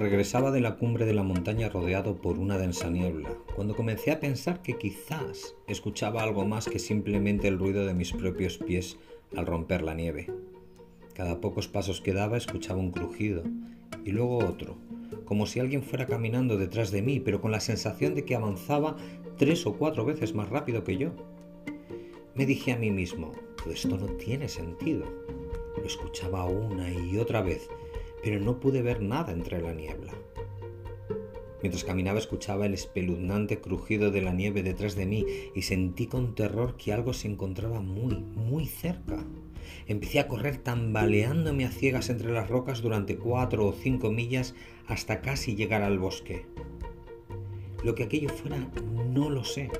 Regresaba de la cumbre de la montaña rodeado por una densa niebla, cuando comencé a pensar que quizás escuchaba algo más que simplemente el ruido de mis propios pies al romper la nieve. Cada pocos pasos que daba escuchaba un crujido y luego otro, como si alguien fuera caminando detrás de mí, pero con la sensación de que avanzaba tres o cuatro veces más rápido que yo. Me dije a mí mismo, esto no tiene sentido. Lo escuchaba una y otra vez, pero no pude ver nada entre la niebla. Mientras caminaba escuchaba el espeluznante crujido de la nieve detrás de mí y sentí con terror que algo se encontraba muy, muy cerca. Empecé a correr tambaleándome a ciegas entre las rocas durante cuatro o cinco millas hasta casi llegar al bosque. Lo que aquello fuera no lo sé,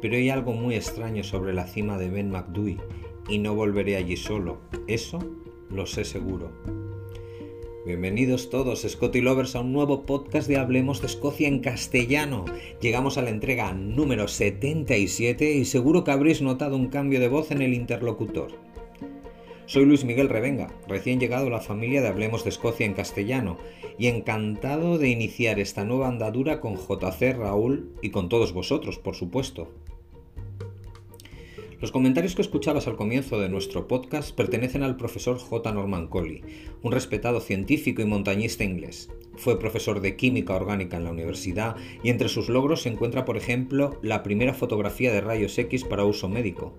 pero hay algo muy extraño sobre la cima de Ben McDuy y no volveré allí solo. Eso lo sé seguro. Bienvenidos todos, Scotty Lovers, a un nuevo podcast de Hablemos de Escocia en castellano. Llegamos a la entrega número 77 y seguro que habréis notado un cambio de voz en el interlocutor. Soy Luis Miguel Revenga, recién llegado a la familia de Hablemos de Escocia en castellano y encantado de iniciar esta nueva andadura con JC Raúl y con todos vosotros, por supuesto. Los comentarios que escuchabas al comienzo de nuestro podcast pertenecen al profesor J. Norman Colley, un respetado científico y montañista inglés. Fue profesor de química orgánica en la universidad y entre sus logros se encuentra, por ejemplo, la primera fotografía de rayos X para uso médico.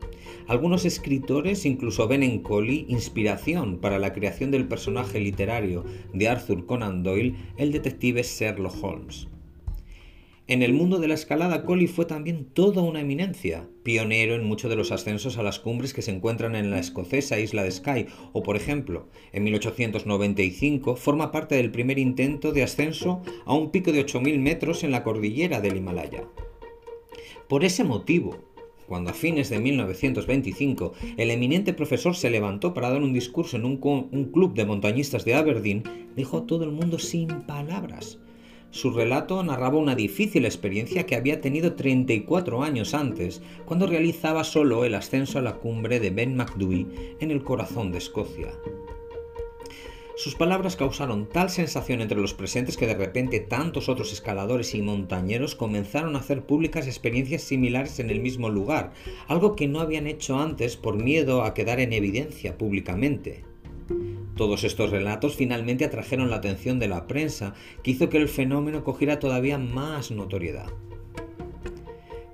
Algunos escritores incluso ven en Colley inspiración para la creación del personaje literario de Arthur Conan Doyle, el detective Sherlock Holmes. En el mundo de la escalada, Collie fue también toda una eminencia, pionero en muchos de los ascensos a las cumbres que se encuentran en la escocesa isla de Skye, o por ejemplo, en 1895 forma parte del primer intento de ascenso a un pico de 8.000 metros en la cordillera del Himalaya. Por ese motivo, cuando a fines de 1925 el eminente profesor se levantó para dar un discurso en un, club de montañistas de Aberdeen, dejó a todo el mundo sin palabras su relato narraba una difícil experiencia que había tenido 34 años antes, cuando realizaba solo el ascenso a la cumbre de Ben Macdui en el corazón de Escocia. Sus palabras causaron tal sensación entre los presentes que de repente tantos otros escaladores y montañeros comenzaron a hacer públicas experiencias similares en el mismo lugar, algo que no habían hecho antes por miedo a quedar en evidencia públicamente. Todos estos relatos finalmente atrajeron la atención de la prensa, que hizo que el fenómeno cogiera todavía más notoriedad.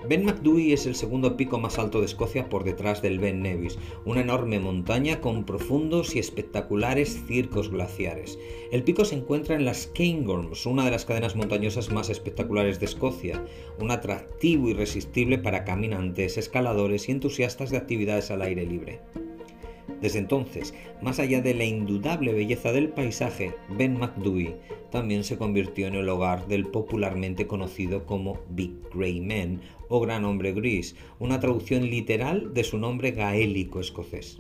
Ben Macdui es el segundo pico más alto de Escocia por detrás del Ben Nevis, una enorme montaña con profundos y espectaculares circos glaciares. El pico se encuentra en las Cairngorms, una de las cadenas montañosas más espectaculares de Escocia, un atractivo irresistible para caminantes, escaladores y entusiastas de actividades al aire libre. Desde entonces, más allá de la indudable belleza del paisaje, Ben Macdui también se convirtió en el hogar del popularmente conocido como Big Grey Man o Gran Hombre Gris, una traducción literal de su nombre gaélico escocés.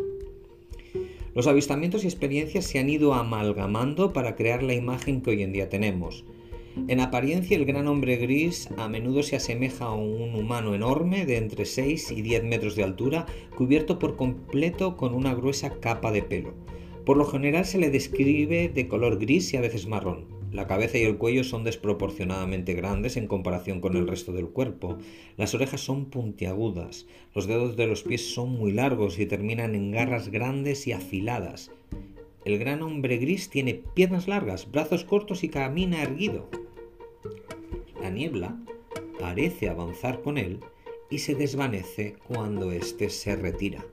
Los avistamientos y experiencias se han ido amalgamando para crear la imagen que hoy en día tenemos. En apariencia, el gran hombre gris a menudo se asemeja a un humano enorme de entre 6 y 10 metros de altura, cubierto por completo con una gruesa capa de pelo. Por lo general se le describe de color gris y a veces marrón. La cabeza y el cuello son desproporcionadamente grandes en comparación con el resto del cuerpo. Las orejas son puntiagudas. Los dedos de los pies son muy largos y terminan en garras grandes y afiladas. El gran hombre gris tiene piernas largas, brazos cortos y camina erguido. La niebla parece avanzar con él y se desvanece cuando éste se retira.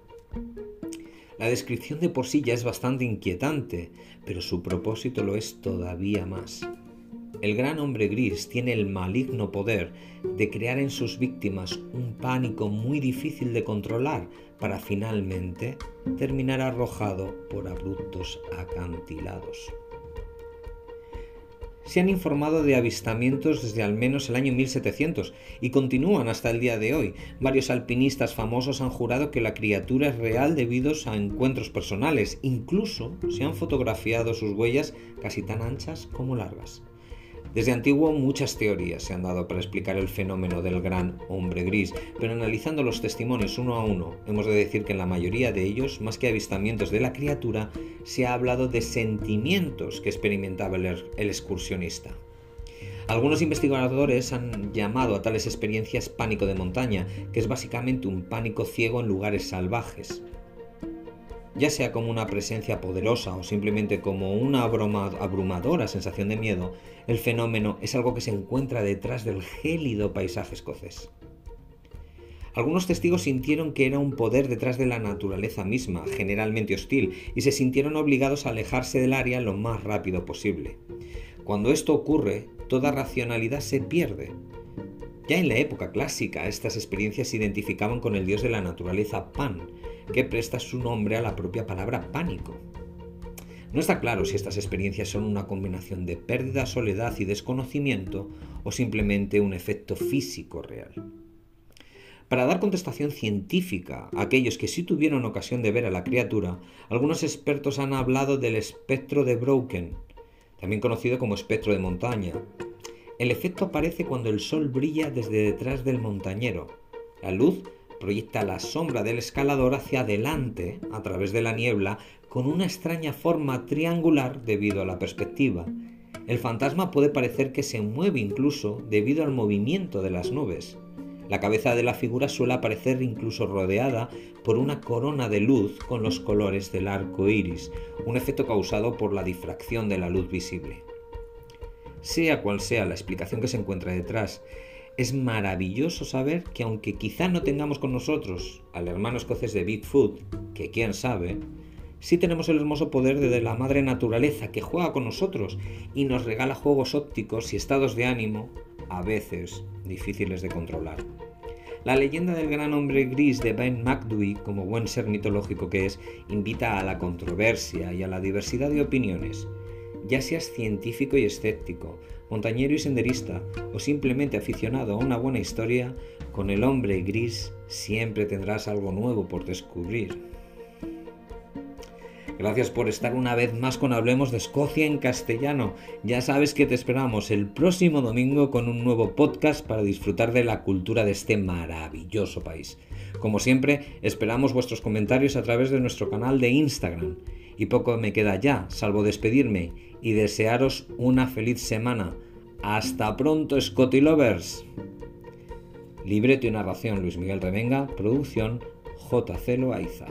La descripción de por sí ya es bastante inquietante, pero su propósito lo es todavía más. El gran hombre gris tiene el maligno poder de crear en sus víctimas un pánico muy difícil de controlar para finalmente terminar arrojado por abruptos acantilados se han informado de avistamientos desde al menos el año 1700 y continúan hasta el día de hoy. Varios alpinistas famosos han jurado que la criatura es real debido a encuentros personales. Incluso se han fotografiado sus huellas casi tan anchas como largas. Desde antiguo muchas teorías se han dado para explicar el fenómeno del gran hombre gris, pero analizando los testimonios uno a uno, hemos de decir que en la mayoría de ellos, más que avistamientos de la criatura, se ha hablado de sentimientos que experimentaba el, el excursionista. Algunos investigadores han llamado a tales experiencias pánico de montaña, que es básicamente un pánico ciego en lugares salvajes ya sea como una presencia poderosa o simplemente como una abrumadora sensación de miedo, el fenómeno es algo que se encuentra detrás del gélido paisaje escocés. Algunos testigos sintieron que era un poder detrás de la naturaleza misma, generalmente hostil, y se sintieron obligados a alejarse del área lo más rápido posible. Cuando esto ocurre, toda racionalidad se pierde. Ya en la época clásica, estas experiencias se identificaban con el dios de la naturaleza Pan, que presta su nombre a la propia palabra pánico. No está claro si estas experiencias son una combinación de pérdida, soledad y desconocimiento o simplemente un efecto físico real. Para dar contestación científica a aquellos que sí tuvieron ocasión de ver a la criatura, algunos expertos han hablado del espectro de Broken, también conocido como espectro de montaña. El efecto aparece cuando el sol brilla desde detrás del montañero. La luz proyecta la sombra del escalador hacia adelante a través de la niebla con una extraña forma triangular debido a la perspectiva. El fantasma puede parecer que se mueve incluso debido al movimiento de las nubes. La cabeza de la figura suele aparecer incluso rodeada por una corona de luz con los colores del arco iris, un efecto causado por la difracción de la luz visible. Sea cual sea la explicación que se encuentra detrás, es maravilloso saber que aunque quizá no tengamos con nosotros al hermano escocés de Bigfoot, que quién sabe, sí tenemos el hermoso poder de la madre naturaleza que juega con nosotros y nos regala juegos ópticos y estados de ánimo a veces difíciles de controlar. La leyenda del gran hombre gris de Ben McDuy, como buen ser mitológico que es, invita a la controversia y a la diversidad de opiniones. Ya seas científico y escéptico, montañero y senderista o simplemente aficionado a una buena historia, con el hombre gris siempre tendrás algo nuevo por descubrir. Gracias por estar una vez más con Hablemos de Escocia en castellano. Ya sabes que te esperamos el próximo domingo con un nuevo podcast para disfrutar de la cultura de este maravilloso país. Como siempre, esperamos vuestros comentarios a través de nuestro canal de Instagram. Y poco me queda ya, salvo despedirme y desearos una feliz semana. Hasta pronto, Scotty Lovers. Libreto y narración Luis Miguel Revenga, producción JC Loaiza.